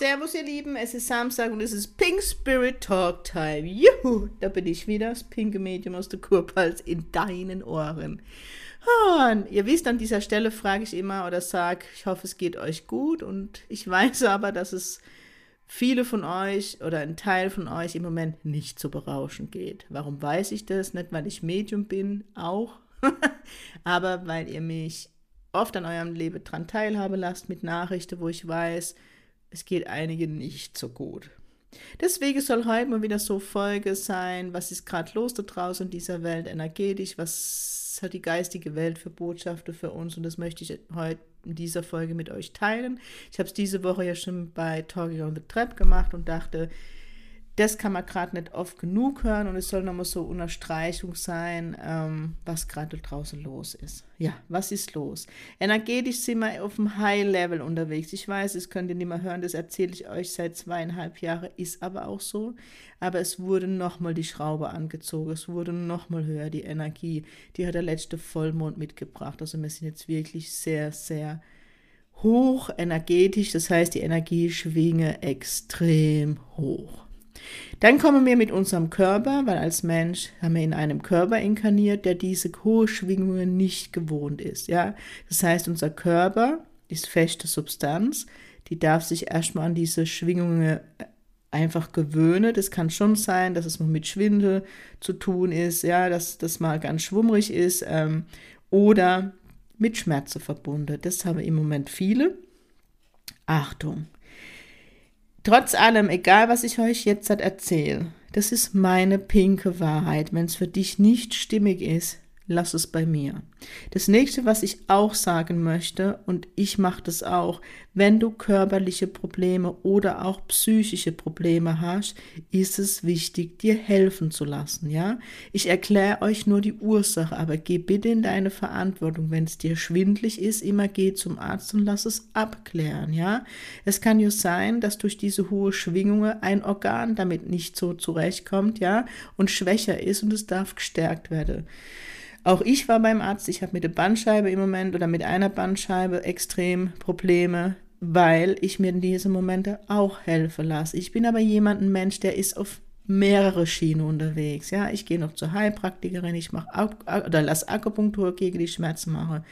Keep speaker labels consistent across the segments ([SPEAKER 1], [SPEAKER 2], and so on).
[SPEAKER 1] Servus ihr Lieben, es ist Samstag und es ist Pink Spirit Talk Time. Juhu, da bin ich wieder, das pinke Medium aus der Kurpals in deinen Ohren. Und ihr wisst, an dieser Stelle frage ich immer oder sage, ich hoffe, es geht euch gut und ich weiß aber, dass es viele von euch oder ein Teil von euch im Moment nicht so berauschen geht. Warum weiß ich das? Nicht, weil ich Medium bin, auch, aber weil ihr mich oft an eurem Leben dran teilhabe lasst mit Nachrichten, wo ich weiß, es geht einigen nicht so gut. Deswegen soll heute mal wieder so Folge sein, was ist gerade los da draußen in dieser Welt energetisch, was hat die geistige Welt für Botschaften für uns und das möchte ich heute in dieser Folge mit euch teilen. Ich habe es diese Woche ja schon bei Talking on the Trap gemacht und dachte, das kann man gerade nicht oft genug hören und es soll nochmal so Unterstreichung sein, ähm, was gerade draußen los ist. Ja, was ist los? Energetisch sind wir auf dem High-Level unterwegs. Ich weiß, das könnt ihr nicht mehr hören, das erzähle ich euch seit zweieinhalb Jahren, ist aber auch so. Aber es wurde nochmal die Schraube angezogen, es wurde nochmal höher die Energie. Die hat der letzte Vollmond mitgebracht. Also wir sind jetzt wirklich sehr, sehr hoch energetisch. Das heißt, die Energie schwinge extrem hoch. Dann kommen wir mit unserem Körper, weil als Mensch haben wir in einem Körper inkarniert, der diese hohe Schwingungen nicht gewohnt ist. Ja, das heißt, unser Körper ist feste Substanz, die darf sich erstmal an diese Schwingungen einfach gewöhnen. Das kann schon sein, dass es mit Schwindel zu tun ist, ja, dass das mal ganz schwummrig ist ähm, oder mit Schmerzen verbunden. Das haben im Moment viele. Achtung, Trotz allem, egal was ich euch jetzt erzähle, das ist meine pinke Wahrheit. Wenn es für dich nicht stimmig ist, lass es bei mir. Das nächste, was ich auch sagen möchte, und ich mache das auch, wenn du körperliche Probleme oder auch psychische Probleme hast, ist es wichtig, dir helfen zu lassen, ja? Ich erkläre euch nur die Ursache, aber geh bitte in deine Verantwortung. Wenn es dir schwindlig ist, immer geh zum Arzt und lass es abklären, ja? Es kann ja sein, dass durch diese hohe Schwingungen ein Organ damit nicht so zurechtkommt, ja? Und schwächer ist und es darf gestärkt werden. Auch ich war beim Arzt, ich habe mit der Bandscheibe im Moment oder mit einer Bandscheibe extrem Probleme, weil ich mir in diesen Momenten auch helfen lasse. Ich bin aber jemand, ein Mensch, der ist auf mehrere Schienen unterwegs. Ja, ich gehe noch zur Heilpraktikerin, ich mache oder lass Akupunktur gegen die Schmerzen machen.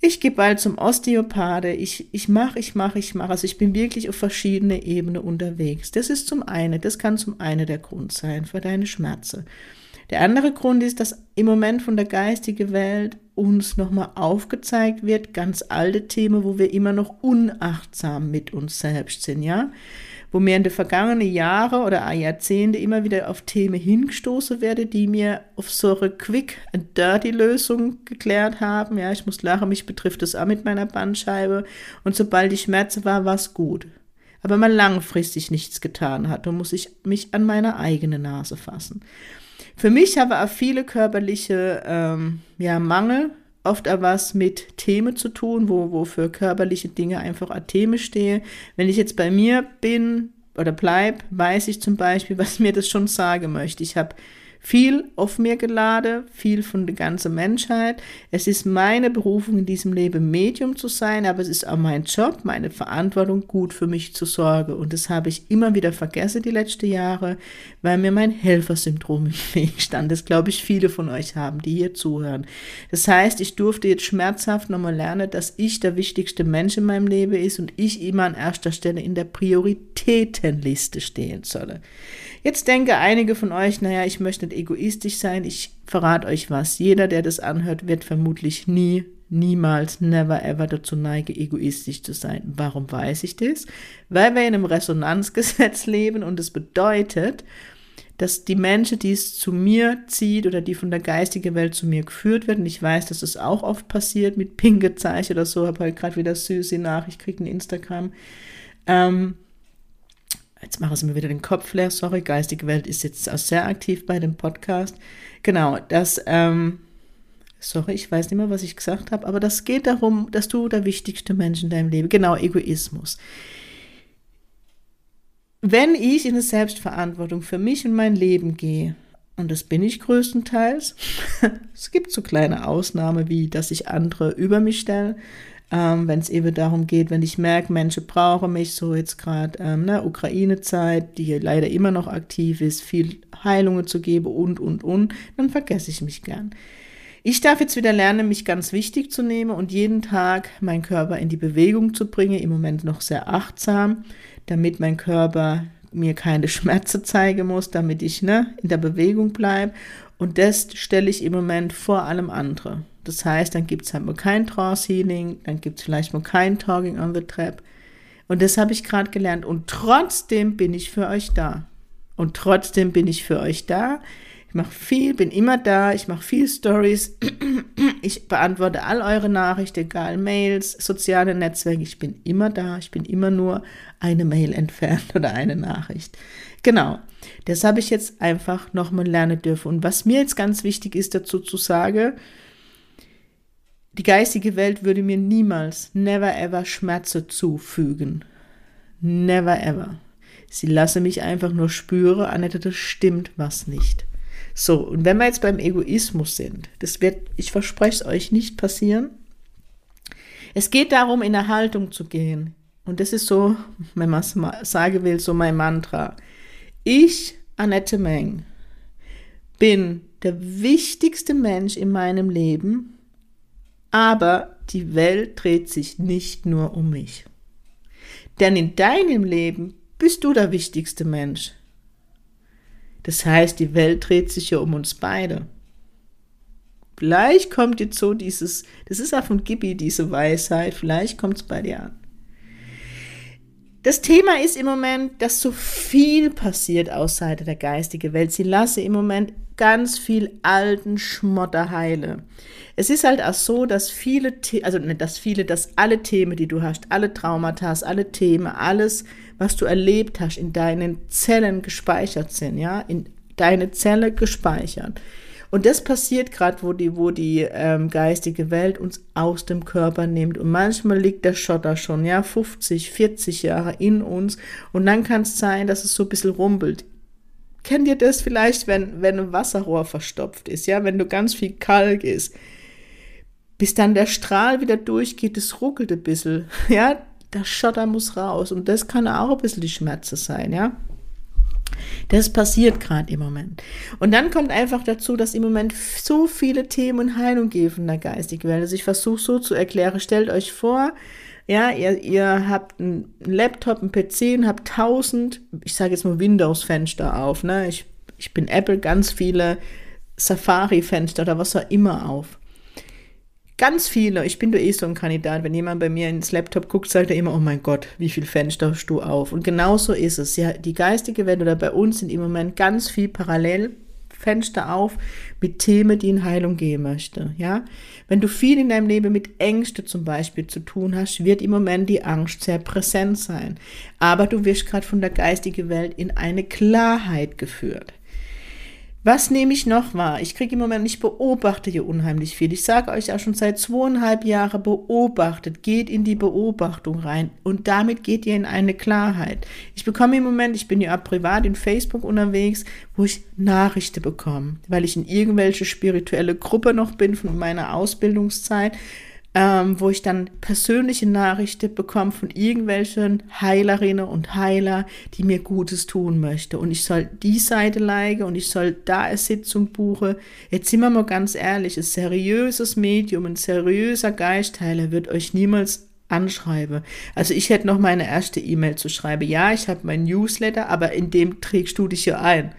[SPEAKER 1] Ich gehe bald zum Osteopathe. Ich, ich mache, ich mache, ich mache. Also ich bin wirklich auf verschiedene Ebenen unterwegs. Das ist zum einen, das kann zum einen der Grund sein für deine Schmerzen. Der andere Grund ist, dass im Moment von der geistigen Welt uns nochmal aufgezeigt wird, ganz alte Themen, wo wir immer noch unachtsam mit uns selbst sind, ja? Wo mir in den vergangenen Jahren oder Jahrzehnte immer wieder auf Themen hingestoßen werde, die mir auf so eine quick and dirty Lösung geklärt haben. Ja, ich muss lachen, mich betrifft das auch mit meiner Bandscheibe. Und sobald die Schmerze war, war es gut. Aber man langfristig nichts getan hat, dann muss ich mich an meine eigene Nase fassen. Für mich habe auch viele körperliche ähm, ja, Mangel oft auch was mit Themen zu tun, wo, wo für körperliche Dinge einfach auch Themen stehe. Wenn ich jetzt bei mir bin oder bleib, weiß ich zum Beispiel, was mir das schon sagen möchte. Ich habe viel auf mir geladen, viel von der ganzen Menschheit. Es ist meine Berufung in diesem Leben, Medium zu sein, aber es ist auch mein Job, meine Verantwortung, gut für mich zu sorgen. Und das habe ich immer wieder vergessen die letzten Jahre, weil mir mein Helfersyndrom im Weg stand. Das glaube ich viele von euch haben, die hier zuhören. Das heißt, ich durfte jetzt schmerzhaft nochmal lernen, dass ich der wichtigste Mensch in meinem Leben ist und ich immer an erster Stelle in der Prioritätenliste stehen solle. Jetzt denke einige von euch, naja, ich möchte nicht egoistisch sein. Ich verrate euch was. Jeder, der das anhört, wird vermutlich nie, niemals, never ever dazu neigen, egoistisch zu sein. Warum weiß ich das? Weil wir in einem Resonanzgesetz leben und es das bedeutet, dass die Menschen, die es zu mir zieht oder die von der geistigen Welt zu mir geführt werden, ich weiß, dass es auch oft passiert mit Pingezeichen oder so, habe halt gerade wieder süße Nachricht, kriege in Instagram, ähm, Jetzt mache ich mir wieder den Kopf leer. Sorry, geistige Welt ist jetzt auch sehr aktiv bei dem Podcast. Genau, das, ähm, sorry, ich weiß nicht mehr, was ich gesagt habe, aber das geht darum, dass du der wichtigste Mensch in deinem Leben, genau, Egoismus. Wenn ich in eine Selbstverantwortung für mich und mein Leben gehe, und das bin ich größtenteils, es gibt so kleine Ausnahmen, wie dass ich andere über mich stelle, ähm, wenn es eben darum geht, wenn ich merke, Menschen brauchen mich, so jetzt gerade ähm, ne, Ukraine-Zeit, die hier leider immer noch aktiv ist, viel Heilungen zu geben und, und, und, dann vergesse ich mich gern. Ich darf jetzt wieder lernen, mich ganz wichtig zu nehmen und jeden Tag meinen Körper in die Bewegung zu bringen, im Moment noch sehr achtsam, damit mein Körper mir keine Schmerzen zeigen muss, damit ich ne, in der Bewegung bleibe. Und das stelle ich im Moment vor allem andere. Das heißt, dann gibt es halt mal kein Trance Healing, dann gibt es vielleicht mal kein Talking on the Trap. Und das habe ich gerade gelernt. Und trotzdem bin ich für euch da. Und trotzdem bin ich für euch da. Ich mache viel, bin immer da, ich mache viel Stories. Ich beantworte all eure Nachrichten, egal Mails, soziale Netzwerke. Ich bin immer da. Ich bin immer nur eine Mail entfernt oder eine Nachricht. Genau. Das habe ich jetzt einfach nochmal lernen dürfen. Und was mir jetzt ganz wichtig ist dazu zu sagen, die geistige Welt würde mir niemals, never ever Schmerze zufügen. Never ever. Sie lasse mich einfach nur spüren, Annette, das stimmt was nicht. So, und wenn wir jetzt beim Egoismus sind, das wird, ich verspreche es euch, nicht passieren. Es geht darum, in eine Haltung zu gehen. Und das ist so, wenn man es sagen will, so mein Mantra. Ich, Annette Meng, bin der wichtigste Mensch in meinem Leben aber die Welt dreht sich nicht nur um mich. Denn in deinem Leben bist du der wichtigste Mensch. Das heißt, die Welt dreht sich ja um uns beide. Vielleicht kommt jetzt so dieses, das ist auch von Gibi, diese Weisheit, vielleicht kommt es bei dir an. Das Thema ist im Moment, dass so viel passiert außerhalb der geistigen Welt. Sie lasse im Moment ganz viel alten Schmotter heile. Es ist halt auch so, dass viele, also nicht dass viele, dass alle Themen, die du hast, alle Traumata, alle Themen, alles, was du erlebt hast, in deinen Zellen gespeichert sind, ja, in deine Zelle gespeichert. Und das passiert gerade, wo die, wo die ähm, geistige Welt uns aus dem Körper nimmt. Und manchmal liegt der Schotter schon, ja, 50, 40 Jahre in uns. Und dann kann es sein, dass es so ein bisschen rumpelt. Kennt ihr das vielleicht, wenn, wenn ein Wasserrohr verstopft ist, ja, wenn du ganz viel Kalk ist? bis dann der Strahl wieder durchgeht, es ruckelt ein bisschen, ja, der Schotter muss raus und das kann auch ein bisschen die Schmerze sein, ja. Das passiert gerade im Moment. Und dann kommt einfach dazu, dass im Moment so viele Themen und Heilung geben der geistigen Welt. Also ich versuche so zu erklären, stellt euch vor, ja, ihr, ihr habt einen Laptop, einen PC und habt tausend, ich sage jetzt mal Windows-Fenster auf, ne? Ich, ich bin Apple, ganz viele Safari-Fenster oder was auch immer auf. Ganz viele, ich bin da eh so ein Kandidat, wenn jemand bei mir ins Laptop guckt, sagt er immer, oh mein Gott, wie viel Fenster hast du auf? Und genauso ist es. Ja, die geistige Welt oder bei uns sind im Moment ganz viel parallel Fenster auf mit Themen, die in Heilung gehen möchte. Ja, wenn du viel in deinem Leben mit Ängste zum Beispiel zu tun hast, wird im Moment die Angst sehr präsent sein. Aber du wirst gerade von der geistigen Welt in eine Klarheit geführt. Was nehme ich noch wahr? Ich kriege im Moment, ich beobachte hier unheimlich viel. Ich sage euch auch schon seit zweieinhalb Jahren beobachtet, geht in die Beobachtung rein und damit geht ihr in eine Klarheit. Ich bekomme im Moment, ich bin ja privat in Facebook unterwegs, wo ich Nachrichten bekomme, weil ich in irgendwelche spirituelle Gruppe noch bin von meiner Ausbildungszeit ähm, wo ich dann persönliche Nachrichten bekomme von irgendwelchen Heilerinnen und Heiler, die mir Gutes tun möchten. Und ich soll die Seite leiden und ich soll da eine Sitzung buchen. Jetzt sind wir mal ganz ehrlich, ein seriöses Medium, ein seriöser Geistheiler wird euch niemals anschreiben. Also ich hätte noch meine erste E-Mail zu schreiben. Ja, ich habe mein Newsletter, aber in dem trägst du dich ja ein.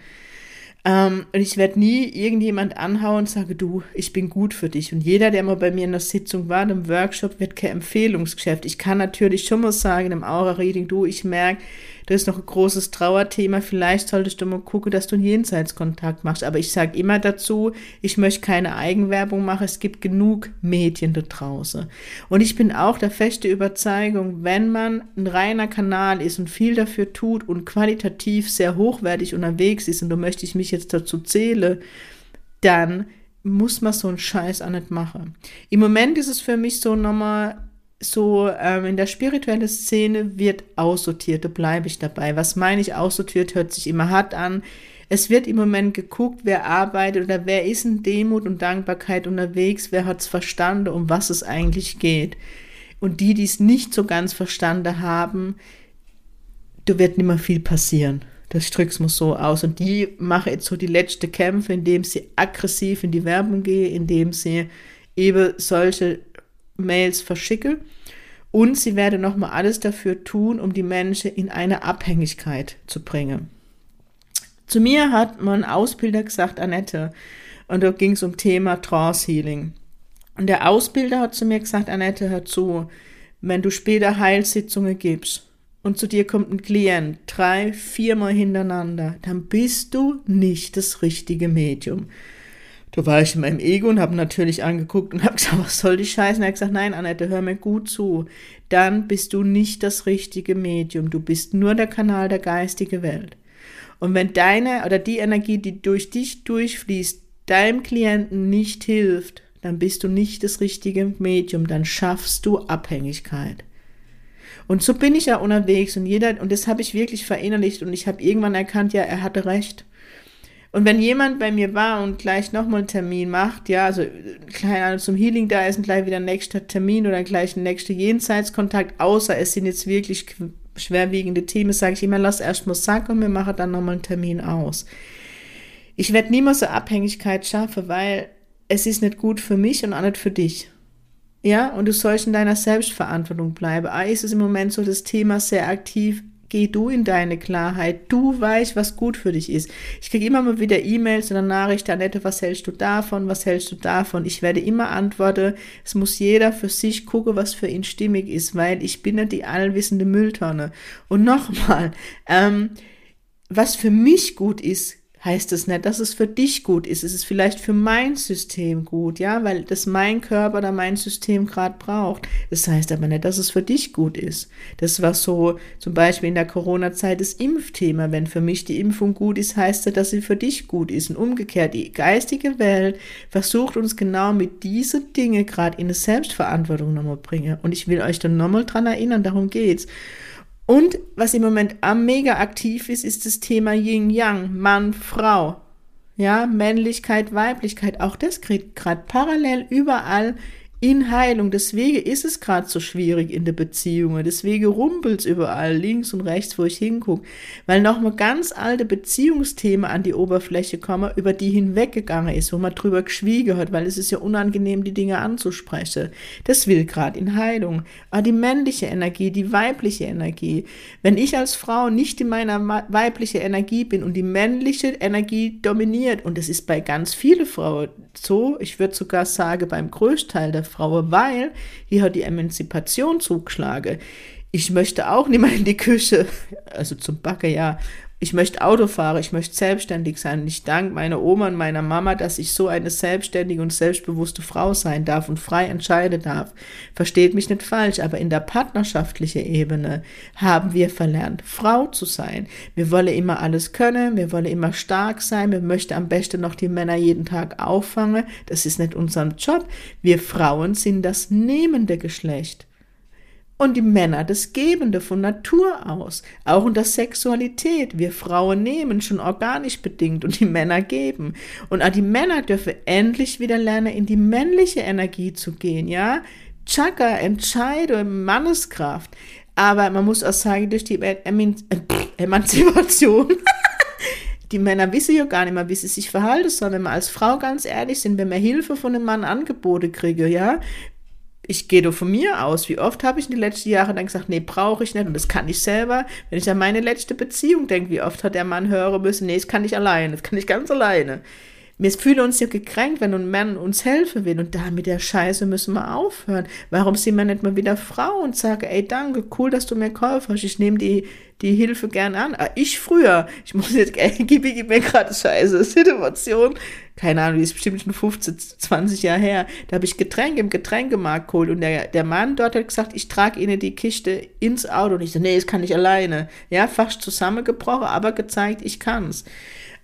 [SPEAKER 1] Ähm, und ich werde nie irgendjemand anhauen und sage, du, ich bin gut für dich. Und jeder, der mal bei mir in der Sitzung war, im Workshop, wird kein Empfehlungsgeschäft. Ich kann natürlich schon mal sagen, im Aura-Reading, du, ich merke, Das ist noch ein großes Trauerthema. Vielleicht solltest du mal gucken, dass du einen Jenseitskontakt machst. Aber ich sage immer dazu, ich möchte keine Eigenwerbung machen. Es gibt genug Medien da draußen. Und ich bin auch der feste Überzeugung, wenn man ein reiner Kanal ist und viel dafür tut und qualitativ sehr hochwertig unterwegs ist, und da möchte ich mich jetzt dazu zählen, dann muss man so einen Scheiß auch nicht machen. Im Moment ist es für mich so nochmal so ähm, in der spirituellen Szene wird aussortiert, da bleibe ich dabei. Was meine ich aussortiert, hört sich immer hart an. Es wird im Moment geguckt, wer arbeitet oder wer ist in Demut und Dankbarkeit unterwegs, wer hat es verstanden, um was es eigentlich geht. Und die, die es nicht so ganz verstanden haben, da wird nicht mehr viel passieren. Das drück's mal so aus. Und die machen jetzt so die letzte Kämpfe, indem sie aggressiv in die Werbung gehen, indem sie eben solche Mails verschicke. Und sie werde nochmal alles dafür tun, um die Menschen in eine Abhängigkeit zu bringen. Zu mir hat mein Ausbilder gesagt, Annette, und da ging es um Thema Trance Healing. Und der Ausbilder hat zu mir gesagt, Annette, hör zu, wenn du später Heilsitzungen gibst und zu dir kommt ein Klient drei, viermal hintereinander, dann bist du nicht das richtige Medium. Da war ich in meinem Ego und habe natürlich angeguckt und habe gesagt, was soll die Scheiße? Und er hat gesagt, nein, Annette, hör mir gut zu. Dann bist du nicht das richtige Medium. Du bist nur der Kanal der geistigen Welt. Und wenn deine oder die Energie, die durch dich durchfließt, deinem Klienten nicht hilft, dann bist du nicht das richtige Medium. Dann schaffst du Abhängigkeit. Und so bin ich ja unterwegs und jeder, und das habe ich wirklich verinnerlicht und ich habe irgendwann erkannt, ja, er hatte recht. Und wenn jemand bei mir war und gleich nochmal einen Termin macht, ja, also keine Ahnung, zum Healing da ist und gleich wieder ein nächster Termin oder gleich ein nächster Jenseitskontakt, außer es sind jetzt wirklich schwerwiegende Themen, sage ich immer, lass erst mal sagen und wir machen dann nochmal einen Termin aus. Ich werde niemals so Abhängigkeit schaffen, weil es ist nicht gut für mich und auch nicht für dich. Ja, und du sollst in deiner Selbstverantwortung bleiben. Ah, ist es im Moment so das Thema sehr aktiv Geh du in deine Klarheit. Du weißt, was gut für dich ist. Ich kriege immer mal wieder E-Mails oder Nachrichten, Annette, was hältst du davon? Was hältst du davon? Ich werde immer antworten, es muss jeder für sich gucken, was für ihn stimmig ist, weil ich bin nicht die allwissende Mülltonne. Und nochmal, ähm, was für mich gut ist, heißt es nicht, dass es für dich gut ist. Es ist vielleicht für mein System gut, ja, weil das mein Körper oder mein System gerade braucht. Das heißt aber nicht, dass es für dich gut ist. Das war so zum Beispiel in der Corona-Zeit das Impfthema. Wenn für mich die Impfung gut ist, heißt das, dass sie für dich gut ist. Und umgekehrt, die geistige Welt versucht uns genau mit diesen Dingen gerade in eine Selbstverantwortung nochmal bringen. Und ich will euch dann nochmal dran erinnern, darum geht's. Und was im Moment am mega aktiv ist, ist das Thema Yin-Yang, Mann, Frau. Ja, Männlichkeit, Weiblichkeit. Auch das kriegt gerade parallel überall in Heilung. Deswegen ist es gerade so schwierig in der Beziehung. Deswegen rumpelt es überall links und rechts, wo ich hingucke. Weil nochmal ganz alte Beziehungsthemen an die Oberfläche kommen, über die hinweggegangen ist, wo man drüber geschwiegen hat, weil es ist ja unangenehm, die Dinge anzusprechen. Das will gerade in Heilung. Aber die männliche Energie, die weibliche Energie. Wenn ich als Frau nicht in meiner weiblichen Energie bin und die männliche Energie dominiert, und das ist bei ganz vielen Frauen so, ich würde sogar sagen, beim Größteil der Frau, weil hier hat die Emanzipation zugeschlagen. Ich möchte auch nicht mehr in die Küche, also zum Backe, ja, ich möchte Auto fahren, ich möchte selbstständig sein. Und ich danke meiner Oma und meiner Mama, dass ich so eine selbstständige und selbstbewusste Frau sein darf und frei entscheiden darf. Versteht mich nicht falsch, aber in der partnerschaftlichen Ebene haben wir verlernt, Frau zu sein. Wir wollen immer alles können, wir wollen immer stark sein, wir möchten am besten noch die Männer jeden Tag auffangen. Das ist nicht unser Job. Wir Frauen sind das nehmende Geschlecht. Und die Männer das Gebende von Natur aus, auch in der Sexualität. Wir Frauen nehmen schon organisch bedingt und die Männer geben. Und auch die Männer dürfen endlich wieder lernen, in die männliche Energie zu gehen, ja? Chakra, Entscheidung, Manneskraft. Aber man muss auch sagen, durch die Emanzipation, die Männer wissen ja gar nicht mehr, wie sie sich verhalten sollen. Wenn wir als Frau ganz ehrlich sind, wenn wir Hilfe von einem Mann Angebote kriegen, ja, ich gehe doch von mir aus. Wie oft habe ich in den letzten Jahren dann gesagt, nee, brauche ich nicht und das kann ich selber. Wenn ich an meine letzte Beziehung denke, wie oft hat der Mann hören müssen, nee, das kann ich alleine, das kann ich ganz alleine. Wir fühlen uns ja gekränkt, wenn ein Mann uns helfen will. Und da mit der Scheiße müssen wir aufhören. Warum sind wir nicht mal wieder Frau und sagen, ey, danke, cool, dass du mir geholfen hast. Ich nehme die, die Hilfe gern an. Ah, ich früher, ich muss jetzt, ey, gib, gib mir gerade Scheiße, Situation. Keine Ahnung, die ist bestimmt schon 15, 20 Jahre her. Da habe ich Getränke im Getränkemarkt geholt und der, der Mann dort hat gesagt, ich trage Ihnen die Kiste ins Auto. Und ich so, nee, das kann ich alleine. Ja, fast zusammengebrochen, aber gezeigt, ich kann's.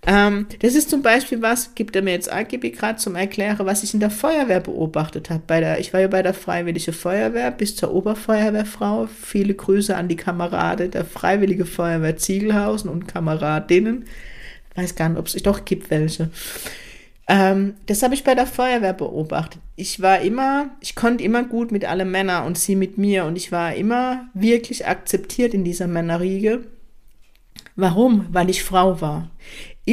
[SPEAKER 1] Ähm, das ist zum Beispiel was, gibt er mir jetzt AGB gerade zum Erklären, was ich in der Feuerwehr beobachtet habe. Ich war ja bei der Freiwillige Feuerwehr bis zur Oberfeuerwehrfrau. Viele Grüße an die Kamerade der Freiwillige Feuerwehr Ziegelhausen und Kameradinnen. Weiß gar nicht, ob es doch gibt welche. Ähm, das habe ich bei der Feuerwehr beobachtet. Ich war immer, ich konnte immer gut mit allen Männern und sie mit mir und ich war immer wirklich akzeptiert in dieser Männerriege. Warum? Weil ich Frau war.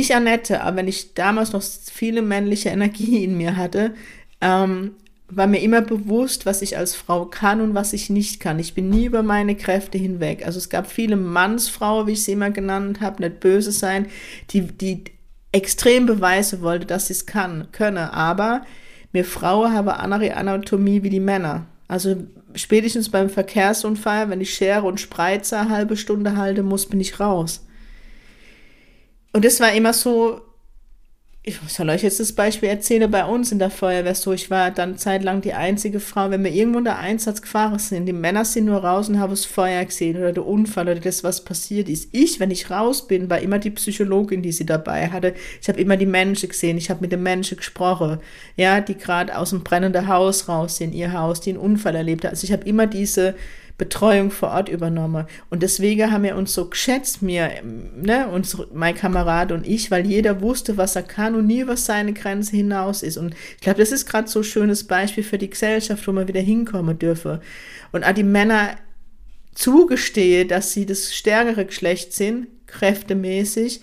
[SPEAKER 1] Ich, Annette, aber wenn ich damals noch viele männliche Energie in mir hatte, ähm, war mir immer bewusst, was ich als Frau kann und was ich nicht kann. Ich bin nie über meine Kräfte hinweg. Also es gab viele Mannsfrauen, wie ich sie immer genannt habe, nicht böse sein, die, die extrem Beweise wollte, dass sie es kann, könne. Aber wir Frauen haben andere Anatomie wie die Männer. Also spätestens beim Verkehrsunfall, wenn ich Schere und Spreizer halbe Stunde halte muss, bin ich raus. Und das war immer so, ich soll euch jetzt das Beispiel erzählen, bei uns in der Feuerwehr so, ich war dann zeitlang die einzige Frau, wenn wir irgendwo in der Einsatz gefahren sind, die Männer sind nur raus und haben das Feuer gesehen oder der Unfall oder das, was passiert ist. Ich, wenn ich raus bin, war immer die Psychologin, die sie dabei hatte. Ich habe immer die Menschen gesehen, ich habe mit den Menschen gesprochen, ja, die gerade aus dem brennenden Haus raus sind, ihr Haus, die einen Unfall erlebt haben. Also ich habe immer diese Betreuung vor Ort übernommen. Und deswegen haben wir uns so geschätzt, mir, ne, uns, mein Kamerad und ich, weil jeder wusste, was er kann und nie über seine Grenze hinaus ist. Und ich glaube, das ist gerade so ein schönes Beispiel für die Gesellschaft, wo wir wieder hinkommen dürfen. Und auch die Männer zugestehe, dass sie das stärkere Geschlecht sind, kräftemäßig,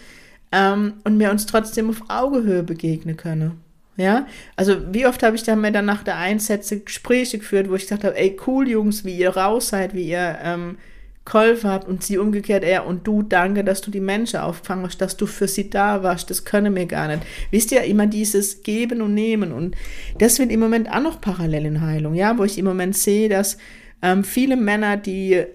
[SPEAKER 1] ähm, und wir uns trotzdem auf Augenhöhe begegnen können. Ja, also wie oft habe ich dann mir dann nach der Einsätze Gespräche geführt, wo ich gesagt habe, ey, cool Jungs, wie ihr raus seid, wie ihr ähm, geholfen habt und sie umgekehrt, er und du, danke, dass du die Menschen aufgefangen hast, dass du für sie da warst, das können wir gar nicht. Wisst ihr, immer dieses Geben und Nehmen und das wird im Moment auch noch parallel in Heilung, ja, wo ich im Moment sehe, dass ähm, viele Männer, die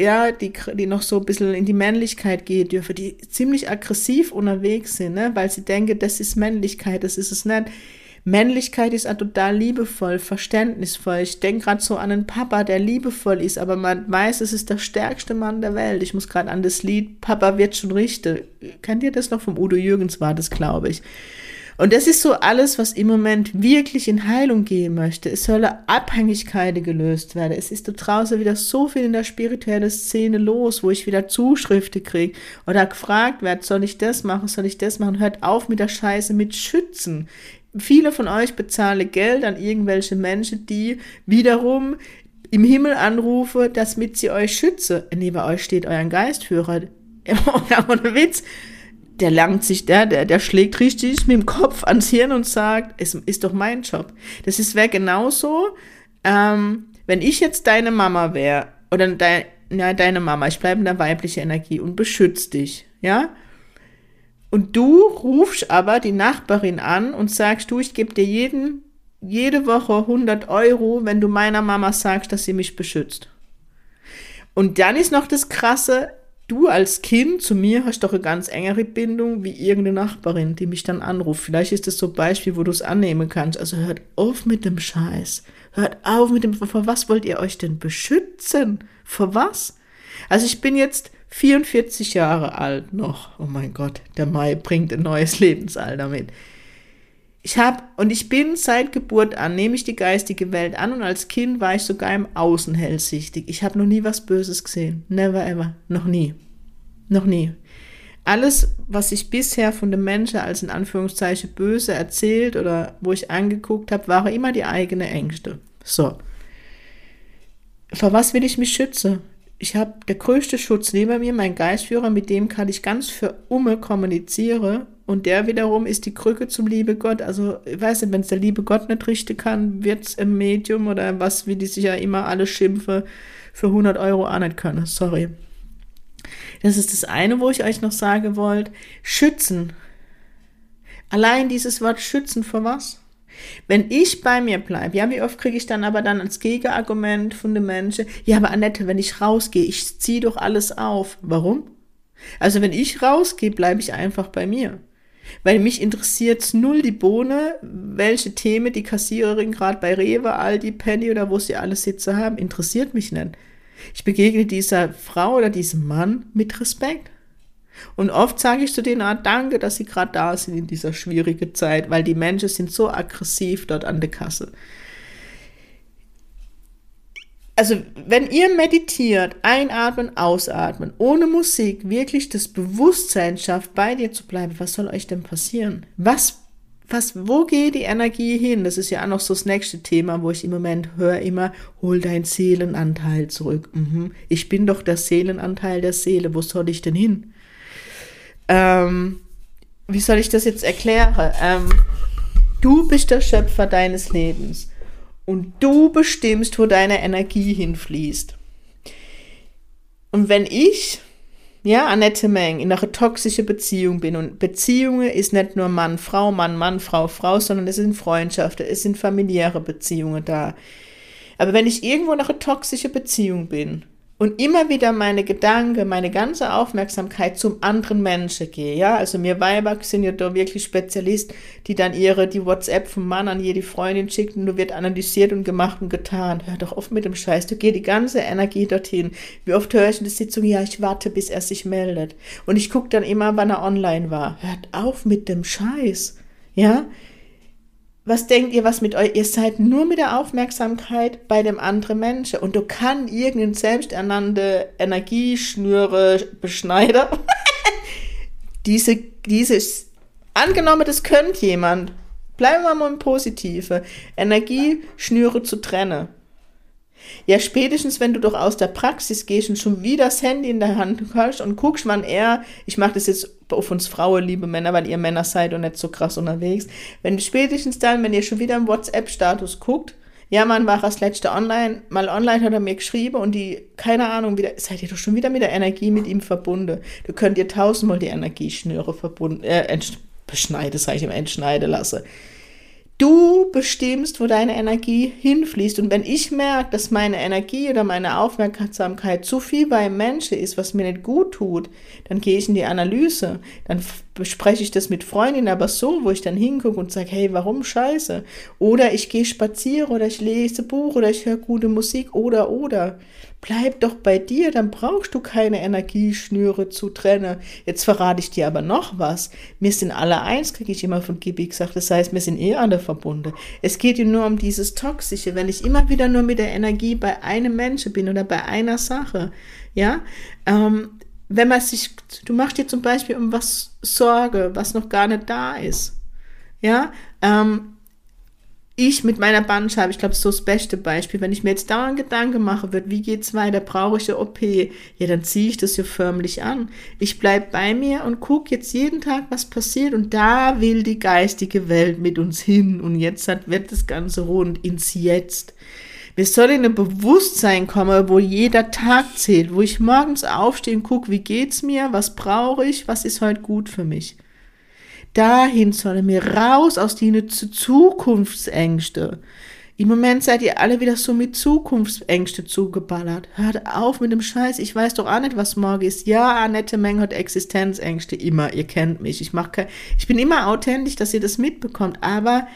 [SPEAKER 1] ja, die, die noch so ein bisschen in die Männlichkeit gehen dürfen, die ziemlich aggressiv unterwegs sind, ne? weil sie denken, das ist Männlichkeit, das ist es nicht. Männlichkeit ist total liebevoll, verständnisvoll. Ich denke gerade so an einen Papa, der liebevoll ist, aber man weiß, es ist der stärkste Mann der Welt. Ich muss gerade an das Lied Papa wird schon richten. Kennt ihr das noch? Vom Udo Jürgens war das, glaube ich. Und das ist so alles, was im Moment wirklich in Heilung gehen möchte. Es soll Abhängigkeiten gelöst werden. Es ist da draußen wieder so viel in der spirituellen Szene los, wo ich wieder Zuschriften kriege oder gefragt werde, soll ich das machen, soll ich das machen? Hört auf mit der Scheiße mit Schützen. Viele von euch bezahlen Geld an irgendwelche Menschen, die wiederum im Himmel anrufen, damit sie euch schützen. Neben euch steht euer Geistführer. Ohne Witz der langt sich, der, der, der schlägt richtig mit dem Kopf ans Hirn und sagt, es ist doch mein Job. Das ist wäre genauso, ähm, wenn ich jetzt deine Mama wäre, oder dein, ja, deine Mama, ich bleibe in der weiblichen Energie und beschütze dich, ja? Und du rufst aber die Nachbarin an und sagst, du, ich gebe dir jeden, jede Woche 100 Euro, wenn du meiner Mama sagst, dass sie mich beschützt. Und dann ist noch das Krasse, du als Kind zu mir hast doch eine ganz engere Bindung wie irgendeine Nachbarin, die mich dann anruft. Vielleicht ist das so ein Beispiel, wo du es annehmen kannst. Also hört auf mit dem Scheiß. Hört auf mit dem, vor was wollt ihr euch denn beschützen? Vor was? Also ich bin jetzt 44 Jahre alt noch. Oh mein Gott, der Mai bringt ein neues Lebensalter mit. Ich habe, und ich bin seit Geburt an, nehme ich die geistige Welt an und als Kind war ich sogar im Außen hellsichtig. Ich habe noch nie was Böses gesehen. Never ever. Noch nie. Noch nie. Alles, was ich bisher von den Menschen als in Anführungszeichen böse erzählt oder wo ich angeguckt habe, waren immer die eigenen Ängste. So. Vor was will ich mich schützen? Ich habe der größte Schutz neben mir, mein Geistführer, mit dem kann ich ganz für Umme kommunizieren und der wiederum ist die Krücke zum liebe Gott. Also, ich weiß nicht, wenn es der liebe Gott nicht richten kann, wird es im Medium oder was, wie die sich ja immer alle schimpfen, für 100 Euro auch nicht können. Sorry. Das ist das eine, wo ich euch noch sagen wollte. Schützen. Allein dieses Wort schützen vor was? Wenn ich bei mir bleibe, ja, wie oft kriege ich dann aber dann als Gegenargument von den Menschen, ja, aber Annette, wenn ich rausgehe, ich ziehe doch alles auf. Warum? Also wenn ich rausgehe, bleibe ich einfach bei mir. Weil mich interessiert null die Bohne, welche Themen die Kassiererin gerade bei Rewe, Aldi, Penny oder wo sie alle Sitze haben, interessiert mich nicht. Ich begegne dieser Frau oder diesem Mann mit Respekt. Und oft sage ich zu denen, ah, danke, dass sie gerade da sind in dieser schwierigen Zeit, weil die Menschen sind so aggressiv dort an der Kasse also wenn ihr meditiert, einatmen, ausatmen, ohne Musik, wirklich das Bewusstsein schafft, bei dir zu bleiben, was soll euch denn passieren? Was, was, wo geht die Energie hin? Das ist ja auch noch so das nächste Thema, wo ich im Moment höre immer, hol dein Seelenanteil zurück. Mhm. Ich bin doch der Seelenanteil der Seele, wo soll ich denn hin? Ähm, wie soll ich das jetzt erklären? Ähm, du bist der Schöpfer deines Lebens und du bestimmst, wo deine Energie hinfließt. Und wenn ich, ja, Annette Meng, in einer toxischen Beziehung bin und Beziehungen ist nicht nur Mann, Frau, Mann, Mann, Frau, Frau, sondern es sind Freundschaften, es sind familiäre Beziehungen da. Aber wenn ich irgendwo in einer toxischen Beziehung bin und immer wieder meine Gedanken, meine ganze Aufmerksamkeit zum anderen Menschen gehe. Ja, also wir Weiber sind ja da wirklich Spezialist, die dann ihre, die WhatsApp vom Mann an jede Freundin schickt und du wird analysiert und gemacht und getan. Hör doch auf mit dem Scheiß. Du geh die ganze Energie dorthin. Wie oft höre ich in der Sitzung, ja, ich warte, bis er sich meldet. Und ich gucke dann immer, wann er online war. Hört auf mit dem Scheiß. Ja, was denkt ihr, was mit euch? Ihr seid nur mit der Aufmerksamkeit bei dem anderen Menschen. Und du kann irgendein selbsternannte Energieschnüre Beschneider diese, dieses, angenommen, das könnte jemand, bleiben wir mal im Positive, Energieschnüre zu trennen. Ja, spätestens, wenn du doch aus der Praxis gehst und schon wieder das Handy in der Hand hast und guckst, wann er, ich mache das jetzt auf uns Frauen, liebe Männer, weil ihr Männer seid und nicht so krass unterwegs, wenn spätestens dann, wenn ihr schon wieder im WhatsApp-Status guckt, ja, man war das letzte online, mal online hat er mir geschrieben und die, keine Ahnung, wieder, seid ihr doch schon wieder mit der Energie mit ihm verbunden. Du könnt ihr tausendmal die Energieschnüre verbunden, äh, beschneide, sag ich ihm, entschneiden lassen. Du bestimmst, wo deine Energie hinfließt. Und wenn ich merke, dass meine Energie oder meine Aufmerksamkeit zu viel bei Menschen ist, was mir nicht gut tut, dann gehe ich in die Analyse. Dann bespreche ich das mit Freundinnen, aber so, wo ich dann hingucke und sage, hey, warum scheiße? Oder ich gehe spazieren oder ich lese Buch oder ich höre gute Musik oder oder. Bleib doch bei dir, dann brauchst du keine Energieschnüre zu trennen. Jetzt verrate ich dir aber noch was. Wir sind alle eins, kriege ich immer von Gibi gesagt. Das heißt, wir sind eh alle verbunden. Es geht ja nur um dieses Toxische. Wenn ich immer wieder nur mit der Energie bei einem Menschen bin oder bei einer Sache, ja, ähm, wenn man sich, du machst dir zum Beispiel um was Sorge, was noch gar nicht da ist, ja, ähm, ich mit meiner Bandscheibe, ich glaube, so das beste Beispiel, wenn ich mir jetzt dauernd Gedanken mache, wird, wie geht's weiter, brauche ich eine OP, ja, dann ziehe ich das ja förmlich an. Ich bleibe bei mir und gucke jetzt jeden Tag, was passiert und da will die geistige Welt mit uns hin und jetzt wird das Ganze rund ins Jetzt. Wir sollen in ein Bewusstsein kommen, wo jeder Tag zählt, wo ich morgens aufstehe und gucke, wie geht's mir, was brauche ich, was ist heute gut für mich. Dahin sollen wir raus aus diesen Zukunftsängste. Im Moment seid ihr alle wieder so mit Zukunftsängste zugeballert. Hört auf mit dem Scheiß. Ich weiß doch auch nicht, was morgen ist. Ja, Annette Meng hat Existenzängste. Immer. Ihr kennt mich. Ich mach ich bin immer authentisch, dass ihr das mitbekommt. Aber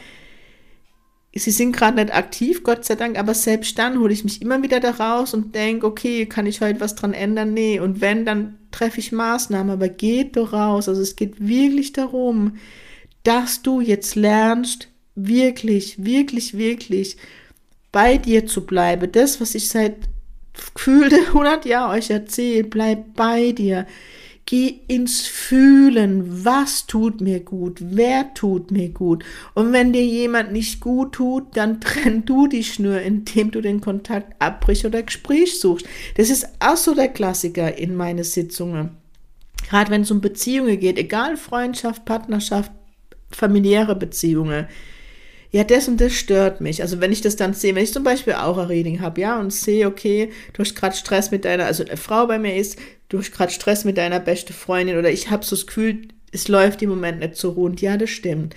[SPEAKER 1] sie sind gerade nicht aktiv, Gott sei Dank, aber selbst dann hole ich mich immer wieder da raus und denke, okay, kann ich heute was dran ändern? Nee. Und wenn, dann treffe ich Maßnahmen, aber geht doch raus. Also es geht wirklich darum, dass du jetzt lernst, wirklich, wirklich, wirklich bei dir zu bleiben. Das, was ich seit gefühlte 100 Jahren euch erzähle, bleib bei dir. Geh ins Fühlen. Was tut mir gut? Wer tut mir gut? Und wenn dir jemand nicht gut tut, dann trenn du die Schnur, indem du den Kontakt abbrichst oder Gespräch suchst. Das ist auch so der Klassiker in meine Sitzungen. Gerade wenn es um Beziehungen geht, egal Freundschaft, Partnerschaft, familiäre Beziehungen ja, das und das stört mich. Also wenn ich das dann sehe, wenn ich zum Beispiel auch ein Reading habe, ja, und sehe, okay, du hast gerade Stress mit deiner, also eine Frau bei mir ist, du hast gerade Stress mit deiner beste Freundin oder ich habe so das Gefühl, es läuft im Moment nicht so rund. Ja, das stimmt.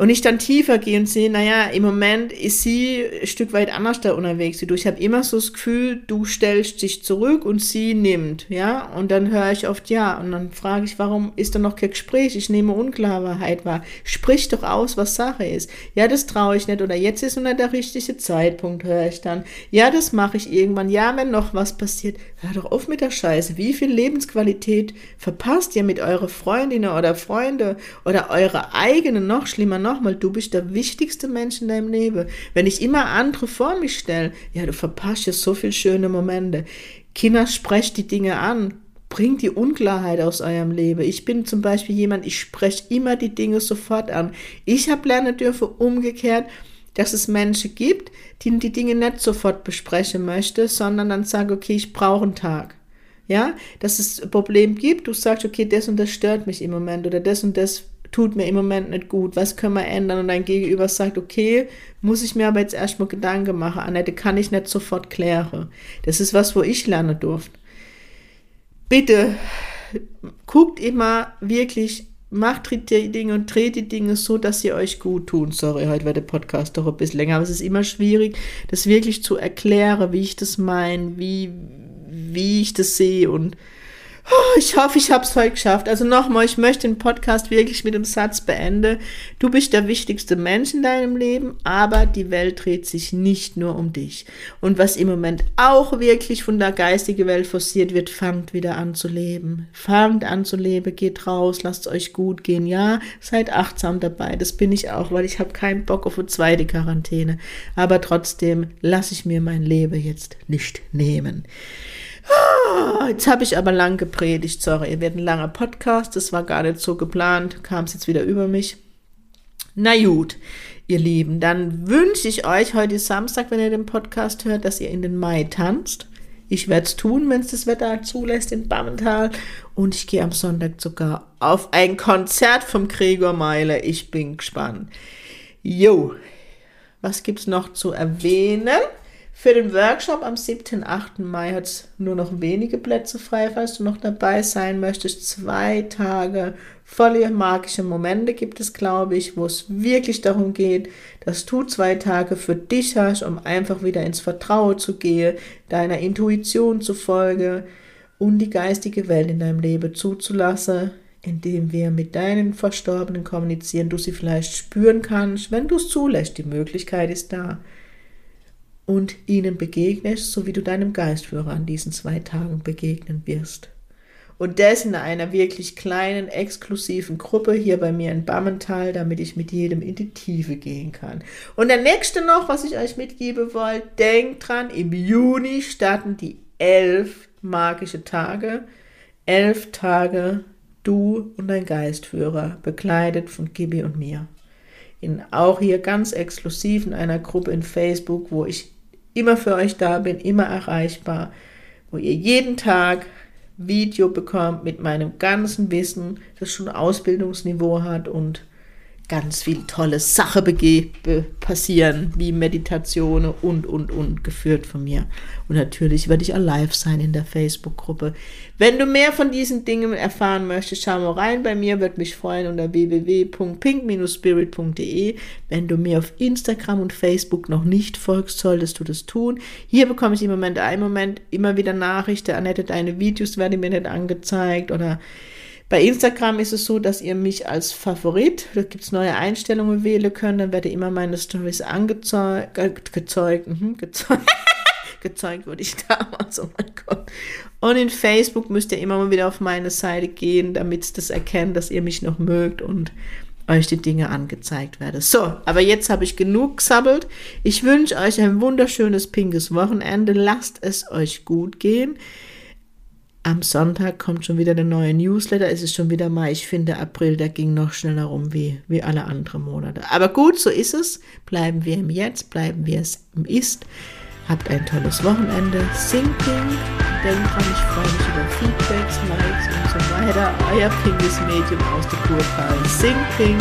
[SPEAKER 1] Und ich dann tiefer gehe und sehe, naja, im Moment ist sie ein Stück weit anders da unterwegs du. Ich habe immer so das Gefühl, du stellst dich zurück und sie nimmt, ja. Und dann höre ich oft ja. Und dann frage ich, warum ist da noch kein Gespräch? Ich nehme Unklarheit wahr. Sprich doch aus, was Sache ist. Ja, das traue ich nicht. Oder jetzt ist noch nicht der richtige Zeitpunkt, höre ich dann. Ja, das mache ich irgendwann. Ja, wenn noch was passiert. Hör doch auf mit der Scheiße. Wie viel Lebensqualität verpasst ihr mit eurer Freundinnen oder Freunde oder eure eigenen, noch schlimmer, nochmal, du bist der wichtigste Mensch in deinem Leben. Wenn ich immer andere vor mich stelle, ja, du verpasst ja so viele schöne Momente. Kinder, sprecht die Dinge an. Bringt die Unklarheit aus eurem Leben. Ich bin zum Beispiel jemand, ich spreche immer die Dinge sofort an. Ich habe lernen dürfen, umgekehrt, dass es Menschen gibt, die die Dinge nicht sofort besprechen möchte, sondern dann sagen, okay, ich brauche einen Tag. Ja, dass es ein Problem gibt, du sagst, okay, das und das stört mich im Moment oder das und das tut mir im Moment nicht gut, was können wir ändern? Und dein Gegenüber sagt, okay, muss ich mir aber jetzt erstmal Gedanken machen, Annette, kann ich nicht sofort klären. Das ist was, wo ich lernen durfte. Bitte, guckt immer wirklich, macht die Dinge und dreht die Dinge so, dass sie euch gut tun. Sorry, heute wird der Podcast doch ein bisschen länger, aber es ist immer schwierig, das wirklich zu erklären, wie ich das meine, wie, wie ich das sehe und Oh, ich hoffe, ich habe es heute geschafft. Also nochmal, ich möchte den Podcast wirklich mit dem Satz beenden. Du bist der wichtigste Mensch in deinem Leben, aber die Welt dreht sich nicht nur um dich. Und was im Moment auch wirklich von der geistigen Welt forciert wird, fangt wieder an zu leben. Fangt an zu leben, geht raus, lasst euch gut gehen. Ja, seid achtsam dabei. Das bin ich auch, weil ich habe keinen Bock auf eine zweite Quarantäne. Aber trotzdem lasse ich mir mein Leben jetzt nicht nehmen. Ah, jetzt habe ich aber lang gepredigt, sorry, ihr werdet ein langer Podcast, das war gar nicht so geplant, kam es jetzt wieder über mich. Na gut, ihr Lieben, dann wünsche ich euch heute Samstag, wenn ihr den Podcast hört, dass ihr in den Mai tanzt. Ich werde es tun, wenn es das Wetter zulässt in Bammental. Und ich gehe am Sonntag sogar auf ein Konzert vom Gregor Meiler. Ich bin gespannt. Jo, was gibt es noch zu erwähnen? Für den Workshop am 7. 8. Mai hat es nur noch wenige Plätze frei, falls du noch dabei sein möchtest. Zwei Tage volle magische Momente gibt es, glaube ich, wo es wirklich darum geht, dass du zwei Tage für dich hast, um einfach wieder ins Vertrauen zu gehen, deiner Intuition zu folgen und die geistige Welt in deinem Leben zuzulassen, indem wir mit deinen Verstorbenen kommunizieren, du sie vielleicht spüren kannst, wenn du es zulässt. Die Möglichkeit ist da und ihnen begegnest, so wie du deinem Geistführer an diesen zwei Tagen begegnen wirst. Und das in einer wirklich kleinen, exklusiven Gruppe hier bei mir in Bammental, damit ich mit jedem in die Tiefe gehen kann. Und der nächste noch, was ich euch mitgeben wollte, denkt dran, im Juni starten die elf magische Tage. Elf Tage du und dein Geistführer, bekleidet von Gibi und mir. In, auch hier ganz exklusiv in einer Gruppe in Facebook, wo ich immer für euch da bin, immer erreichbar, wo ihr jeden Tag Video bekommt mit meinem ganzen Wissen, das schon Ausbildungsniveau hat und ganz viel tolle Sachen passieren, wie Meditationen und, und, und, geführt von mir. Und natürlich werde ich auch live sein in der Facebook-Gruppe. Wenn du mehr von diesen Dingen erfahren möchtest, schau mal rein bei mir, würde mich freuen unter www.pink-spirit.de. Wenn du mir auf Instagram und Facebook noch nicht folgst, solltest du das tun. Hier bekomme ich im Moment, einen Moment immer wieder Nachrichten, Annette, deine Videos werden mir nicht angezeigt oder bei Instagram ist es so, dass ihr mich als Favorit, da gibt es neue Einstellungen wählen könnt, dann werde immer meine Stories angezeugt, äh, gezeugt, mhm, gezeugt, gezeugt wurde ich damals, oh mein Gott. Und in Facebook müsst ihr immer mal wieder auf meine Seite gehen, damit es das erkennt, dass ihr mich noch mögt und euch die Dinge angezeigt werden. So, aber jetzt habe ich genug gesabbelt. Ich wünsche euch ein wunderschönes pinkes Wochenende. Lasst es euch gut gehen. Am Sonntag kommt schon wieder der neue Newsletter. Es ist schon wieder Mai. Ich finde, April, der ging noch schneller rum wie, wie alle anderen Monate. Aber gut, so ist es. Bleiben wir im Jetzt, bleiben wir es im Ist. Habt ein tolles Wochenende. Sinking. Denkt dran, ich freue mich über Feedbacks, Likes und so weiter. Euer pinkes Medium aus der Kurpal. Sinking.